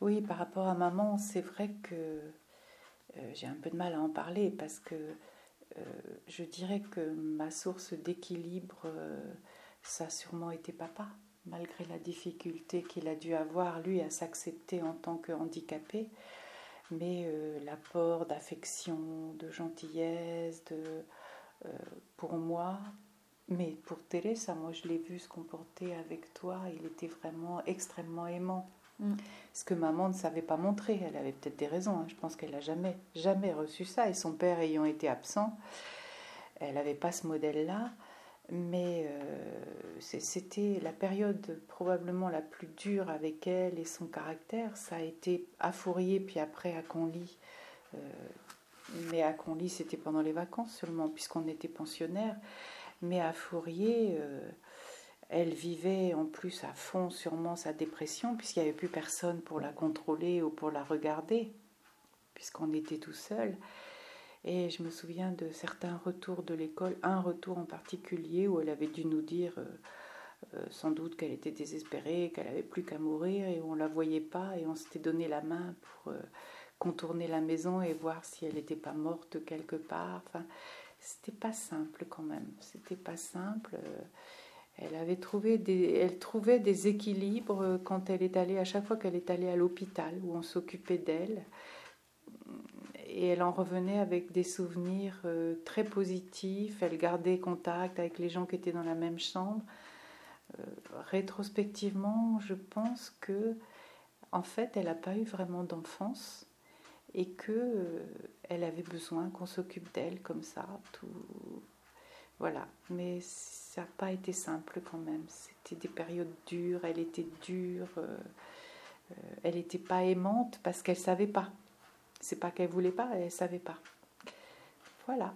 Oui, par rapport à maman, c'est vrai que euh, j'ai un peu de mal à en parler parce que euh, je dirais que ma source d'équilibre, euh, ça a sûrement été papa, malgré la difficulté qu'il a dû avoir, lui, à s'accepter en tant que handicapé. Mais l'apport d'affection, de gentillesse, de, pour moi, mais pour Teresa, moi je l'ai vu se comporter avec toi, il était vraiment extrêmement aimant. Mm. Ce que maman ne savait pas montrer. Elle avait peut-être des raisons. Hein. Je pense qu'elle n'a jamais, jamais reçu ça. Et son père ayant été absent, elle n'avait pas ce modèle-là. Mais euh, c'était la période probablement la plus dure avec elle et son caractère. Ça a été à Fourier, puis après à Conly. Euh, mais à Conly, c'était pendant les vacances seulement, puisqu'on était pensionnaire. Mais à Fourier, elle vivait en plus à fond sûrement sa dépression, puisqu'il n'y avait plus personne pour la contrôler ou pour la regarder, puisqu'on était tout seul. Et je me souviens de certains retours de l'école, un retour en particulier où elle avait dû nous dire euh, euh, sans doute qu'elle était désespérée, qu'elle n'avait plus qu'à mourir et on ne la voyait pas et on s'était donné la main pour euh, contourner la maison et voir si elle n'était pas morte quelque part. Enfin, c'était pas simple quand même, c'était pas simple. Elle avait trouvé elle trouvait des équilibres quand elle est allée, à chaque fois qu'elle est allée à l'hôpital où on s'occupait d'elle. Et elle en revenait avec des souvenirs euh, très positifs. Elle gardait contact avec les gens qui étaient dans la même chambre. Euh, rétrospectivement, je pense que, en fait, elle n'a pas eu vraiment d'enfance et que euh, elle avait besoin qu'on s'occupe d'elle comme ça. Tout, voilà. Mais ça n'a pas été simple quand même. C'était des périodes dures, elle était dure, euh, euh, elle n'était pas aimante parce qu'elle savait pas. C'est pas qu'elle voulait pas, elle savait pas. Voilà.